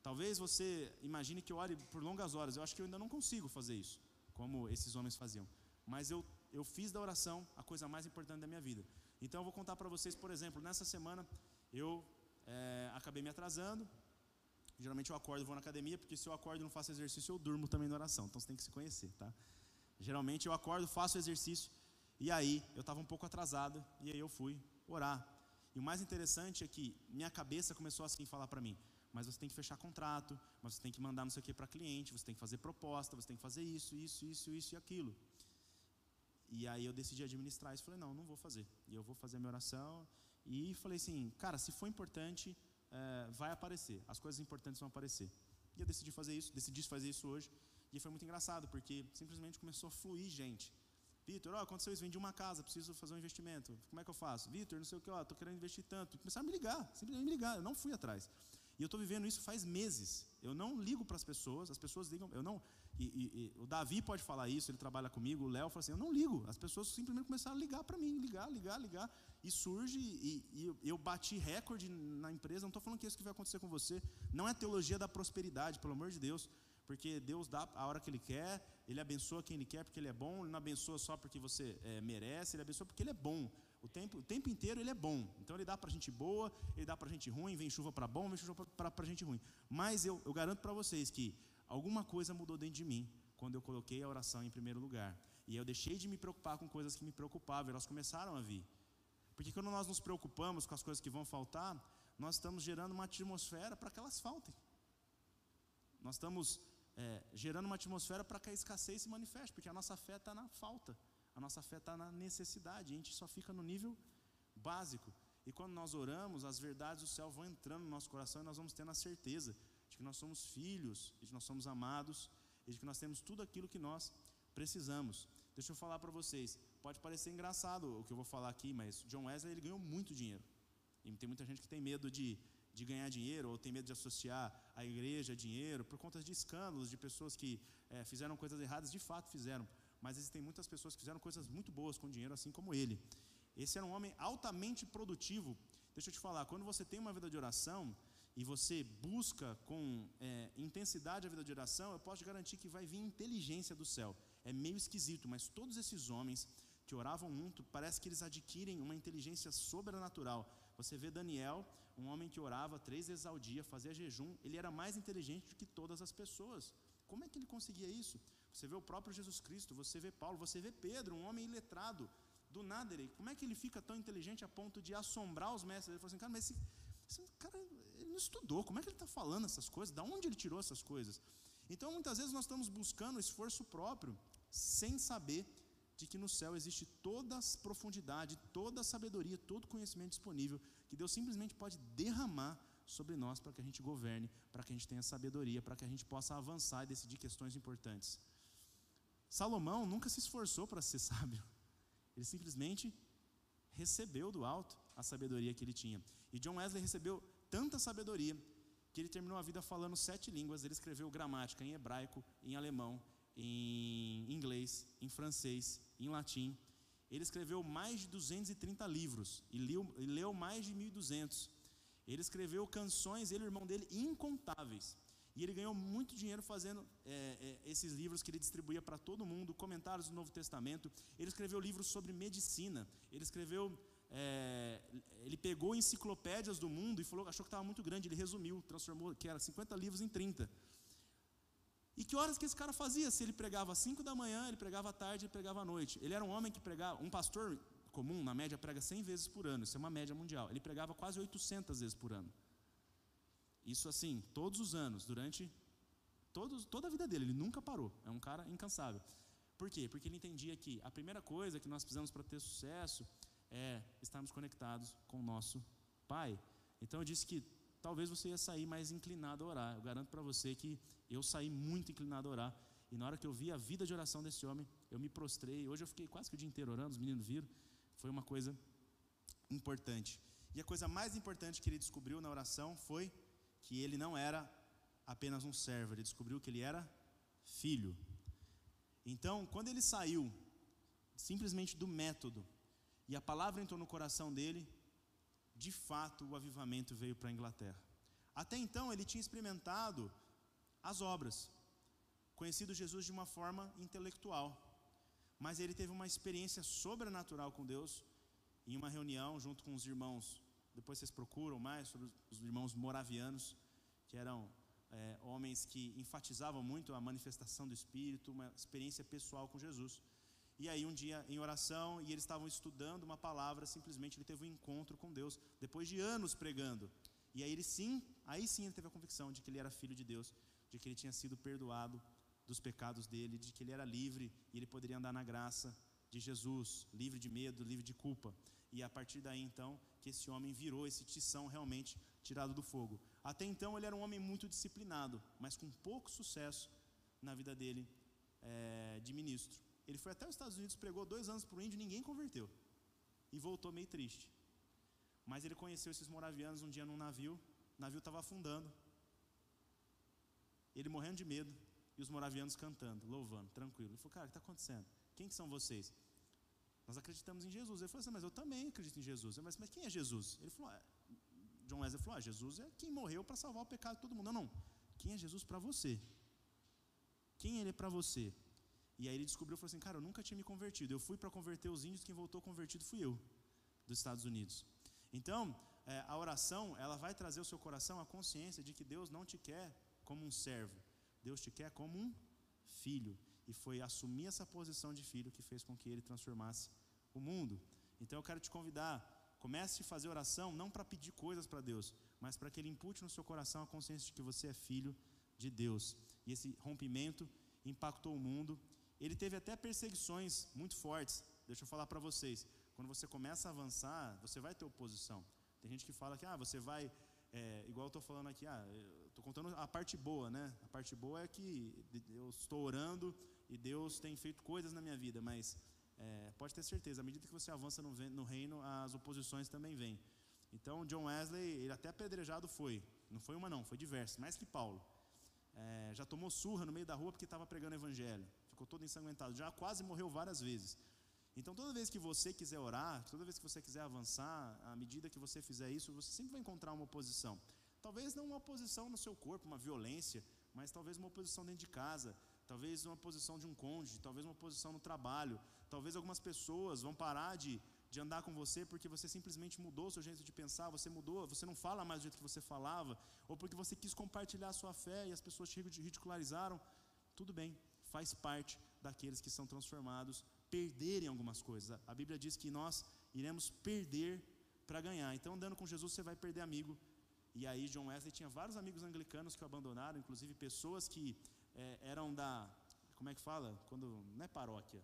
Talvez você imagine que eu ore por longas horas. Eu acho que eu ainda não consigo fazer isso, como esses homens faziam. Mas eu, eu fiz da oração a coisa mais importante da minha vida. Então eu vou contar para vocês, por exemplo, nessa semana eu é, acabei me atrasando. Geralmente eu acordo e vou na academia, porque se eu acordo e não faço exercício, eu durmo também na oração. Então você tem que se conhecer, tá? Geralmente eu acordo, faço exercício, e aí eu estava um pouco atrasado, e aí eu fui orar. E o mais interessante é que minha cabeça começou assim a falar para mim: mas você tem que fechar contrato, mas você tem que mandar não sei o que para cliente, você tem que fazer proposta, você tem que fazer isso, isso, isso, isso e aquilo. E aí eu decidi administrar isso, falei: não, não vou fazer. E eu vou fazer a minha oração. E falei assim: cara, se for importante, é, vai aparecer, as coisas importantes vão aparecer. E eu decidi fazer isso, decidi fazer isso hoje. E foi muito engraçado, porque simplesmente começou a fluir gente. Vitor, ó, aconteceu isso, vendi uma casa, preciso fazer um investimento. Como é que eu faço? Vitor, não sei o que, ó, estou querendo investir tanto. Começaram a me ligar, simplesmente me ligar, eu não fui atrás. E eu estou vivendo isso faz meses. Eu não ligo para as pessoas, as pessoas ligam, eu não. E, e, e, o Davi pode falar isso, ele trabalha comigo, o Léo fala assim, eu não ligo. As pessoas simplesmente começaram a ligar para mim, ligar, ligar, ligar. E surge, e, e eu bati recorde na empresa, não estou falando que é isso que vai acontecer com você. Não é teologia da prosperidade, pelo amor de Deus porque Deus dá a hora que Ele quer, Ele abençoa quem Ele quer porque Ele é bom, Ele não abençoa só porque você é, merece, Ele abençoa porque Ele é bom. O tempo, o tempo inteiro Ele é bom. Então Ele dá para gente boa, Ele dá para gente ruim, vem chuva para bom, vem chuva para gente ruim. Mas eu, eu garanto para vocês que alguma coisa mudou dentro de mim quando eu coloquei a oração em primeiro lugar. E eu deixei de me preocupar com coisas que me preocupavam, elas começaram a vir. Porque quando nós nos preocupamos com as coisas que vão faltar, nós estamos gerando uma atmosfera para que elas faltem. Nós estamos é, gerando uma atmosfera para que a escassez se manifeste, porque a nossa fé está na falta, a nossa fé está na necessidade, a gente só fica no nível básico. E quando nós oramos, as verdades do céu vão entrando no nosso coração e nós vamos tendo a certeza de que nós somos filhos, de que nós somos amados e de que nós temos tudo aquilo que nós precisamos. Deixa eu falar para vocês, pode parecer engraçado o que eu vou falar aqui, mas John Wesley ele ganhou muito dinheiro. E tem muita gente que tem medo de de ganhar dinheiro ou tem medo de associar a igreja a dinheiro por conta de escândalos de pessoas que é, fizeram coisas erradas, de fato fizeram. mas existem muitas pessoas que fizeram coisas muito boas com dinheiro, assim como ele. Esse era um homem altamente produtivo. Deixa eu te falar, quando você tem uma vida de oração e você busca com é, intensidade a vida de oração, eu posso te garantir que vai vir inteligência do céu. É meio esquisito, mas todos esses homens que oravam muito, parece que eles adquirem uma inteligência sobrenatural. Você vê Daniel, um homem que orava três vezes ao dia, fazia jejum, ele era mais inteligente do que todas as pessoas. Como é que ele conseguia isso? Você vê o próprio Jesus Cristo, você vê Paulo, você vê Pedro, um homem iletrado. Do nada, ele, como é que ele fica tão inteligente a ponto de assombrar os mestres? Ele falou assim, cara, mas esse, esse cara, ele não estudou, como é que ele está falando essas coisas? Da onde ele tirou essas coisas? Então, muitas vezes nós estamos buscando esforço próprio, sem saber de que no céu existe toda a profundidade, toda a sabedoria, todo conhecimento disponível, que Deus simplesmente pode derramar sobre nós para que a gente governe, para que a gente tenha sabedoria, para que a gente possa avançar e decidir questões importantes. Salomão nunca se esforçou para ser <laughs> sábio. Ele simplesmente recebeu do alto a sabedoria que ele tinha. E John Wesley recebeu tanta sabedoria que ele terminou a vida falando sete línguas. Ele escreveu gramática em hebraico, em alemão, em inglês, em francês, em latim. Ele escreveu mais de 230 livros e leu, e leu mais de 1.200. Ele escreveu canções, ele e o irmão dele, incontáveis. E ele ganhou muito dinheiro fazendo é, é, esses livros que ele distribuía para todo mundo, comentários do Novo Testamento. Ele escreveu livros sobre medicina. Ele escreveu. É, ele pegou enciclopédias do mundo e falou, achou que estava muito grande. Ele resumiu, transformou, que era 50 livros em 30. E que horas que esse cara fazia? Se ele pregava às 5 da manhã, ele pregava à tarde, ele pregava à noite. Ele era um homem que pregava, um pastor comum, na média, prega 100 vezes por ano. Isso é uma média mundial. Ele pregava quase 800 vezes por ano. Isso assim, todos os anos, durante todos, toda a vida dele, ele nunca parou. É um cara incansável. Por quê? Porque ele entendia que a primeira coisa que nós precisamos para ter sucesso é estarmos conectados com o nosso Pai. Então eu disse que talvez você ia sair mais inclinado a orar. Eu garanto para você que eu saí muito inclinado a orar. E na hora que eu vi a vida de oração desse homem, eu me prostrei. Hoje eu fiquei quase que o dia inteiro orando, os meninos viram. Foi uma coisa importante. E a coisa mais importante que ele descobriu na oração foi que ele não era apenas um servo, ele descobriu que ele era filho. Então, quando ele saiu simplesmente do método e a palavra entrou no coração dele, de fato o avivamento veio para a Inglaterra. Até então ele tinha experimentado as obras, conhecido Jesus de uma forma intelectual, mas ele teve uma experiência sobrenatural com Deus em uma reunião junto com os irmãos depois vocês procuram mais sobre os irmãos moravianos, que eram é, homens que enfatizavam muito a manifestação do Espírito, uma experiência pessoal com Jesus. E aí, um dia, em oração, e eles estavam estudando uma palavra, simplesmente ele teve um encontro com Deus, depois de anos pregando. E aí, ele sim, aí sim ele teve a convicção de que ele era filho de Deus, de que ele tinha sido perdoado dos pecados dele, de que ele era livre e ele poderia andar na graça de Jesus, livre de medo, livre de culpa. E a partir daí, então, que esse homem virou esse tição realmente tirado do fogo. Até então ele era um homem muito disciplinado, mas com pouco sucesso na vida dele é, de ministro. Ele foi até os Estados Unidos, pregou dois anos para o índio, ninguém converteu. E voltou meio triste. Mas ele conheceu esses moravianos um dia num navio, o navio estava afundando. Ele morrendo de medo, e os moravianos cantando, louvando, tranquilo. Ele falou, cara, o que está acontecendo? Quem que são vocês? Nós acreditamos em Jesus. Ele falou assim, mas eu também acredito em Jesus. Mas, mas quem é Jesus? Ele falou, ah, John Wesley falou, ah, Jesus é quem morreu para salvar o pecado de todo mundo. Não, não. Quem é Jesus para você? Quem ele é para você? E aí ele descobriu, falou assim, cara, eu nunca tinha me convertido. Eu fui para converter os índios, quem voltou convertido fui eu, dos Estados Unidos. Então, é, a oração, ela vai trazer ao seu coração a consciência de que Deus não te quer como um servo. Deus te quer como um filho. E foi assumir essa posição de filho que fez com que ele transformasse o mundo. Então eu quero te convidar, comece a fazer oração não para pedir coisas para Deus, mas para que ele impute no seu coração a consciência de que você é filho de Deus. E esse rompimento impactou o mundo. Ele teve até perseguições muito fortes. Deixa eu falar para vocês. Quando você começa a avançar, você vai ter oposição. Tem gente que fala que ah, você vai, é, igual eu estou falando aqui, ah, estou contando a parte boa, né? A parte boa é que eu estou orando e Deus tem feito coisas na minha vida, mas é, pode ter certeza, à medida que você avança no, no, reino, as oposições também vêm. Então, John Wesley, ele até apedrejado foi, não foi uma não, foi diversas, mais que Paulo. É, já tomou surra no meio da rua porque estava pregando evangelho. Ficou todo ensanguentado, já quase morreu várias vezes. Então, toda vez que você quiser orar, toda vez que você quiser avançar, à medida que você fizer isso, você sempre vai encontrar uma oposição. Talvez não uma oposição no seu corpo, uma violência, mas talvez uma oposição dentro de casa, talvez uma oposição de um cônjuge, talvez uma oposição no trabalho, talvez algumas pessoas vão parar de, de andar com você porque você simplesmente mudou o seu jeito de pensar, você mudou, você não fala mais do jeito que você falava, ou porque você quis compartilhar a sua fé e as pessoas te ridicularizaram. Tudo bem, faz parte daqueles que são transformados perderem algumas coisas. A Bíblia diz que nós iremos perder para ganhar. Então, andando com Jesus, você vai perder amigo. E aí, John Wesley tinha vários amigos anglicanos que o abandonaram, inclusive pessoas que é, eram da. Como é que fala? Quando. Não é paróquia.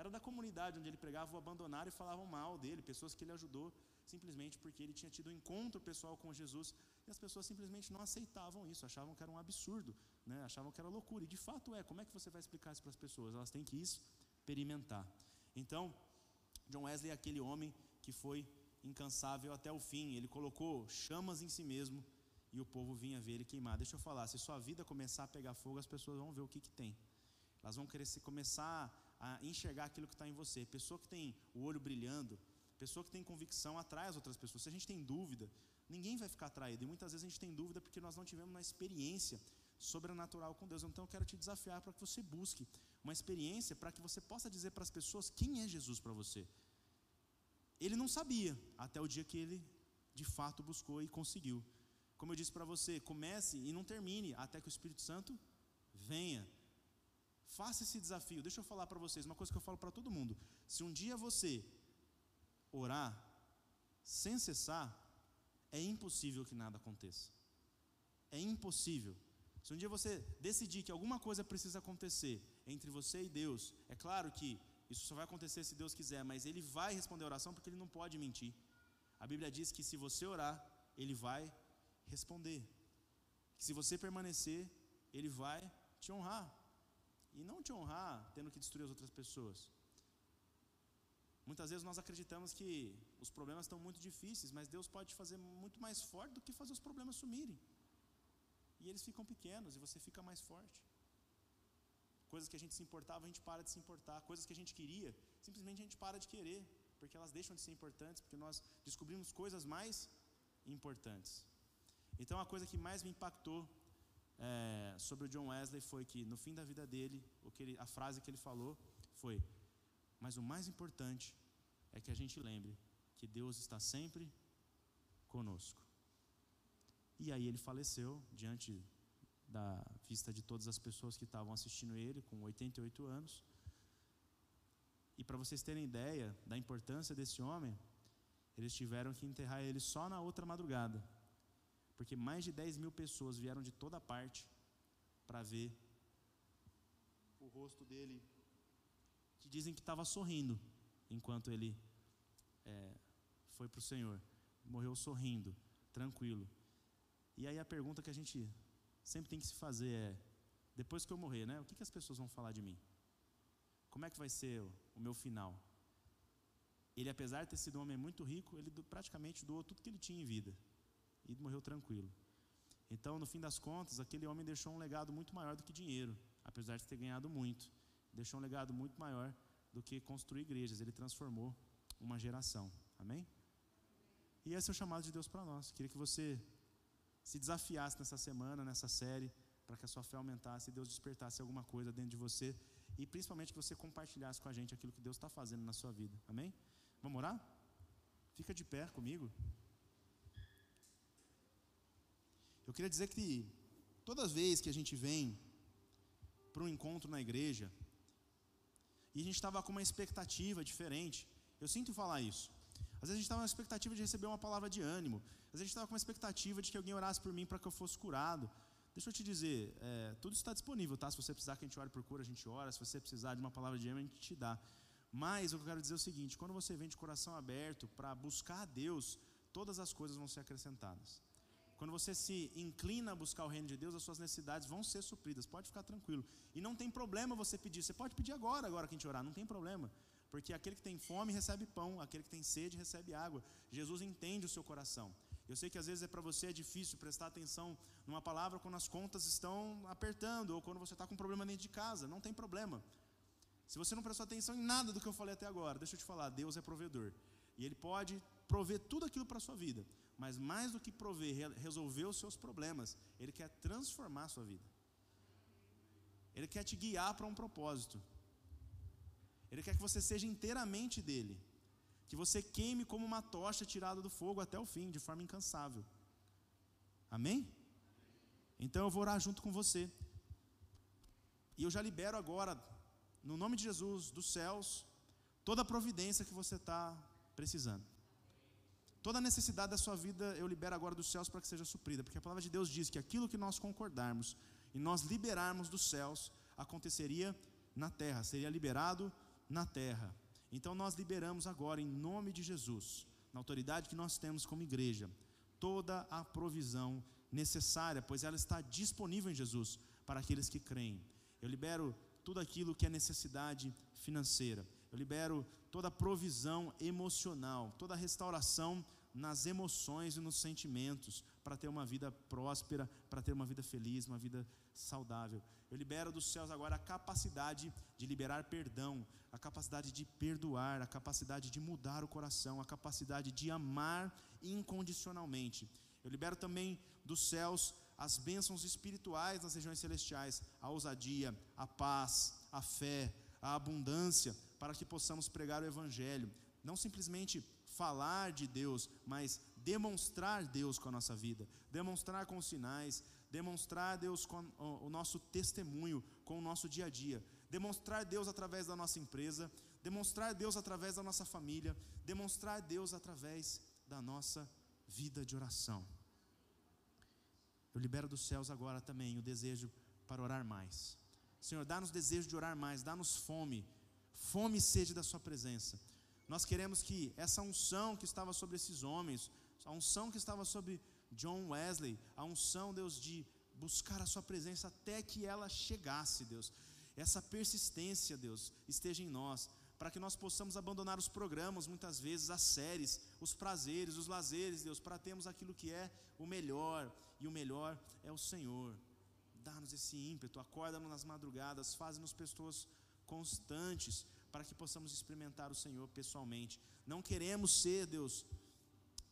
Era da comunidade onde ele pregava, o abandonaram e falavam mal dele, pessoas que ele ajudou, simplesmente porque ele tinha tido um encontro pessoal com Jesus. E as pessoas simplesmente não aceitavam isso, achavam que era um absurdo, né? achavam que era loucura. E de fato é. Como é que você vai explicar isso para as pessoas? Elas têm que experimentar. Então, John Wesley é aquele homem que foi incansável até o fim. Ele colocou chamas em si mesmo e o povo vinha ver ele queimar. Deixa eu falar, se sua vida começar a pegar fogo, as pessoas vão ver o que, que tem. Elas vão querer começar a enxergar aquilo que está em você. Pessoa que tem o olho brilhando, pessoa que tem convicção atrai as outras pessoas. Se a gente tem dúvida, ninguém vai ficar atraído. E muitas vezes a gente tem dúvida porque nós não tivemos uma experiência sobrenatural com Deus. Então eu quero te desafiar para que você busque uma experiência para que você possa dizer para as pessoas quem é Jesus para você. Ele não sabia até o dia que ele de fato buscou e conseguiu. Como eu disse para você, comece e não termine até que o Espírito Santo venha. Faça esse desafio. Deixa eu falar para vocês uma coisa que eu falo para todo mundo. Se um dia você orar sem cessar, é impossível que nada aconteça. É impossível. Se um dia você decidir que alguma coisa precisa acontecer entre você e Deus, é claro que isso só vai acontecer se Deus quiser, mas Ele vai responder a oração porque Ele não pode mentir. A Bíblia diz que se você orar, Ele vai responder. Que se você permanecer, Ele vai te honrar. E não te honrar tendo que destruir as outras pessoas. Muitas vezes nós acreditamos que os problemas estão muito difíceis, mas Deus pode fazer muito mais forte do que fazer os problemas sumirem. E eles ficam pequenos e você fica mais forte. Coisas que a gente se importava, a gente para de se importar. Coisas que a gente queria, simplesmente a gente para de querer, porque elas deixam de ser importantes, porque nós descobrimos coisas mais importantes. Então, a coisa que mais me impactou é, sobre o John Wesley foi que, no fim da vida dele, o que ele, a frase que ele falou foi: Mas o mais importante é que a gente lembre que Deus está sempre conosco. E aí ele faleceu diante da vista de todas as pessoas que estavam assistindo ele, com 88 anos. E para vocês terem ideia da importância desse homem, eles tiveram que enterrar ele só na outra madrugada, porque mais de 10 mil pessoas vieram de toda parte para ver o rosto dele, dizem que estava sorrindo enquanto ele é, foi para o Senhor. Morreu sorrindo, tranquilo. E aí a pergunta que a gente sempre tem que se fazer é: depois que eu morrer, né? O que, que as pessoas vão falar de mim? Como é que vai ser o, meu final? Ele, apesar de ter sido um homem muito rico, ele praticamente doou tudo que ele tinha em vida e morreu tranquilo. Então, no fim das contas, aquele homem deixou um legado muito maior do que dinheiro, apesar de ter ganhado muito. Deixou um legado muito maior do que construir igrejas. Ele transformou uma geração. Amém? E esse é o chamado de Deus para nós. Queria que você se desafiasse nessa semana, nessa série, para que a sua fé aumentasse e Deus despertasse alguma coisa dentro de você e principalmente que você compartilhasse com a gente aquilo que Deus está fazendo na sua vida. Amém? Vamos orar? Fica de pé comigo. Eu queria dizer que todas as vezes que a gente vem para um encontro na igreja e a gente estava com uma expectativa diferente, eu sinto falar isso. Às vezes a gente estava com uma expectativa de receber uma palavra de ânimo. Às vezes a gente estava com uma expectativa de que alguém orasse por mim para que eu fosse curado. Deixa eu te dizer, é, tudo está disponível, tá? Se você precisar que a gente ore por cura, a gente ora. Se você precisar de uma palavra de ânimo, a gente te dá. Mas eu quero dizer é o seguinte: quando você vem de coração aberto para buscar a Deus, todas as coisas vão ser acrescentadas. Quando você se inclina a buscar o reino de Deus, as suas necessidades vão ser supridas. Pode ficar tranquilo. E não tem problema você pedir. Você pode pedir agora, agora que a gente orar, não tem problema. Porque aquele que tem fome recebe pão, aquele que tem sede recebe água. Jesus entende o seu coração. Eu sei que às vezes é para você é difícil prestar atenção numa palavra quando as contas estão apertando ou quando você está com um problema dentro de casa. Não tem problema. Se você não prestou atenção em nada do que eu falei até agora, deixa eu te falar, Deus é provedor. E Ele pode prover tudo aquilo para a sua vida. Mas mais do que prover, resolver os seus problemas, Ele quer transformar a sua vida. Ele quer te guiar para um propósito. Ele quer que você seja inteiramente dele. Que você queime como uma tocha tirada do fogo até o fim, de forma incansável. Amém? Então eu vou orar junto com você. E eu já libero agora, no nome de Jesus, dos céus, toda a providência que você está precisando. Toda necessidade da sua vida eu libero agora dos céus para que seja suprida, porque a palavra de Deus diz que aquilo que nós concordarmos e nós liberarmos dos céus aconteceria na terra, seria liberado na terra. Então nós liberamos agora, em nome de Jesus, na autoridade que nós temos como igreja, toda a provisão necessária, pois ela está disponível em Jesus para aqueles que creem. Eu libero tudo aquilo que é necessidade financeira. Eu libero toda a provisão emocional, toda a restauração nas emoções e nos sentimentos, para ter uma vida próspera, para ter uma vida feliz, uma vida saudável. Eu libero dos céus agora a capacidade de liberar perdão, a capacidade de perdoar, a capacidade de mudar o coração, a capacidade de amar incondicionalmente. Eu libero também dos céus as bênçãos espirituais nas regiões celestiais, a ousadia, a paz, a fé, a abundância, para que possamos pregar o Evangelho. Não simplesmente falar de Deus, mas demonstrar Deus com a nossa vida, demonstrar com os sinais, demonstrar Deus com o nosso testemunho, com o nosso dia a dia, demonstrar Deus através da nossa empresa, demonstrar Deus através da nossa família, demonstrar Deus através da nossa vida de oração. Eu libero dos céus agora também o desejo para orar mais. Senhor, dá-nos desejo de orar mais, dá-nos fome, fome e sede da Sua presença. Nós queremos que essa unção que estava sobre esses homens, a unção que estava sobre John Wesley, a unção, Deus, de buscar a Sua presença até que ela chegasse, Deus. Essa persistência, Deus, esteja em nós, para que nós possamos abandonar os programas, muitas vezes as séries, os prazeres, os lazeres, Deus, para termos aquilo que é o melhor, e o melhor é o Senhor. Dá-nos esse ímpeto, acorda-nos nas madrugadas, faz-nos pessoas constantes, para que possamos experimentar o Senhor pessoalmente. Não queremos ser, Deus,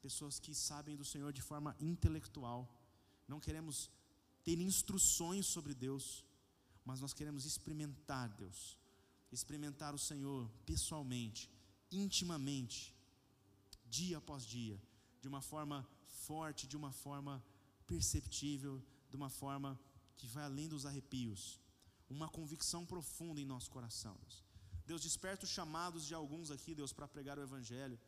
pessoas que sabem do Senhor de forma intelectual. Não queremos ter instruções sobre Deus, mas nós queremos experimentar Deus, experimentar o Senhor pessoalmente, intimamente, dia após dia, de uma forma forte, de uma forma perceptível, de uma forma que vai além dos arrepios, uma convicção profunda em nosso coração. Deus, Deus desperta os chamados de alguns aqui, Deus, para pregar o Evangelho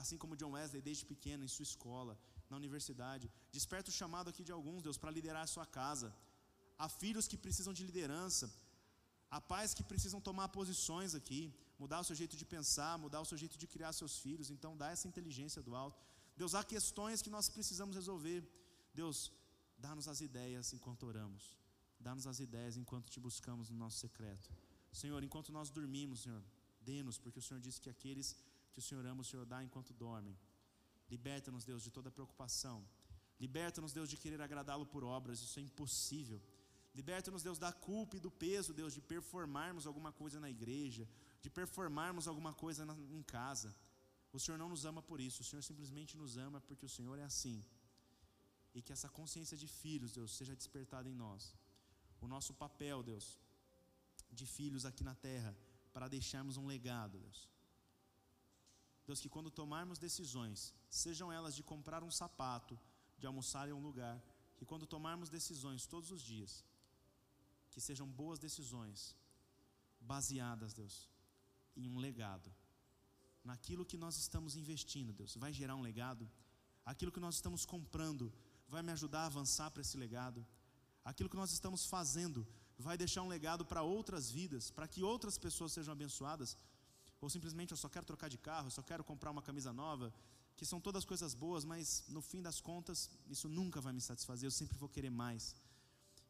assim como John Wesley desde pequeno em sua escola, na universidade. Desperta o chamado aqui de alguns, Deus, para liderar a sua casa. Há filhos que precisam de liderança, há pais que precisam tomar posições aqui, mudar o seu jeito de pensar, mudar o seu jeito de criar seus filhos. Então, dá essa inteligência do alto. Deus, há questões que nós precisamos resolver. Deus, dá-nos as ideias enquanto oramos. Dá-nos as ideias enquanto te buscamos no nosso secreto. Senhor, enquanto nós dormimos, Senhor, dê-nos, porque o Senhor disse que aqueles que o Senhor ama, o Senhor dá enquanto dormem. Liberta-nos, Deus, de toda preocupação. Liberta-nos, Deus, de querer agradá-lo por obras, isso é impossível. Liberta-nos, Deus, da culpa e do peso, Deus, de performarmos alguma coisa na igreja, de performarmos alguma coisa na, em casa. O Senhor não nos ama por isso, o Senhor simplesmente nos ama porque o Senhor é assim. E que essa consciência de filhos, Deus, seja despertada em nós. O nosso papel, Deus, de filhos aqui na terra, para deixarmos um legado, Deus. Deus, que quando tomarmos decisões, sejam elas de comprar um sapato, de almoçar em um lugar, que quando tomarmos decisões todos os dias, que sejam boas decisões, baseadas, Deus, em um legado. Naquilo que nós estamos investindo, Deus, vai gerar um legado. Aquilo que nós estamos comprando vai me ajudar a avançar para esse legado. Aquilo que nós estamos fazendo vai deixar um legado para outras vidas, para que outras pessoas sejam abençoadas ou simplesmente eu só quero trocar de carro, eu só quero comprar uma camisa nova, que são todas coisas boas, mas no fim das contas, isso nunca vai me satisfazer, eu sempre vou querer mais.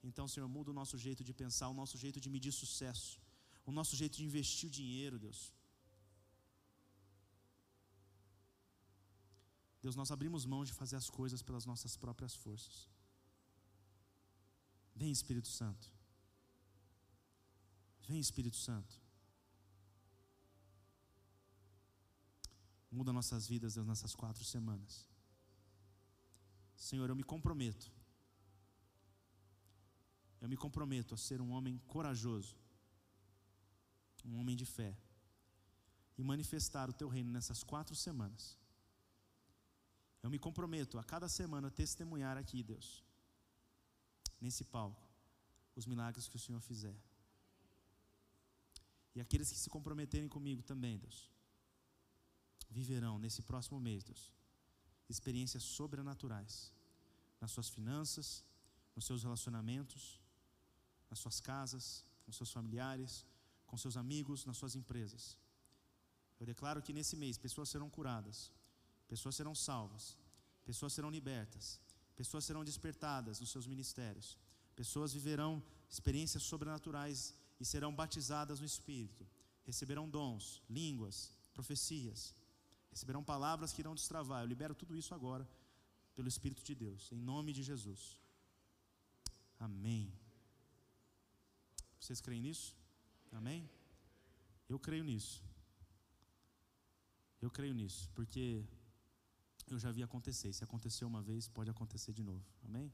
Então, Senhor, muda o nosso jeito de pensar, o nosso jeito de medir sucesso, o nosso jeito de investir o dinheiro, Deus. Deus, nós abrimos mão de fazer as coisas pelas nossas próprias forças. Vem Espírito Santo. Vem Espírito Santo. Muda nossas vidas, Deus, nessas quatro semanas. Senhor, eu me comprometo. Eu me comprometo a ser um homem corajoso, um homem de fé, e manifestar o teu reino nessas quatro semanas. Eu me comprometo a cada semana testemunhar aqui, Deus, nesse palco, os milagres que o Senhor fizer. E aqueles que se comprometerem comigo também, Deus, viverão nesse próximo mês, Deus, experiências sobrenaturais nas suas finanças, nos seus relacionamentos, nas suas casas, com seus familiares, com seus amigos, nas suas empresas. Eu declaro que nesse mês pessoas serão curadas, pessoas serão salvas, pessoas serão libertas, pessoas serão despertadas nos seus ministérios, pessoas viverão experiências sobrenaturais e serão batizadas no Espírito, receberão dons, línguas, profecias, receberão palavras que irão destravar. Eu libero tudo isso agora pelo Espírito de Deus, em nome de Jesus. Amém. Vocês creem nisso? Amém? Eu creio nisso. Eu creio nisso, porque eu já vi acontecer. Se aconteceu uma vez, pode acontecer de novo. Amém?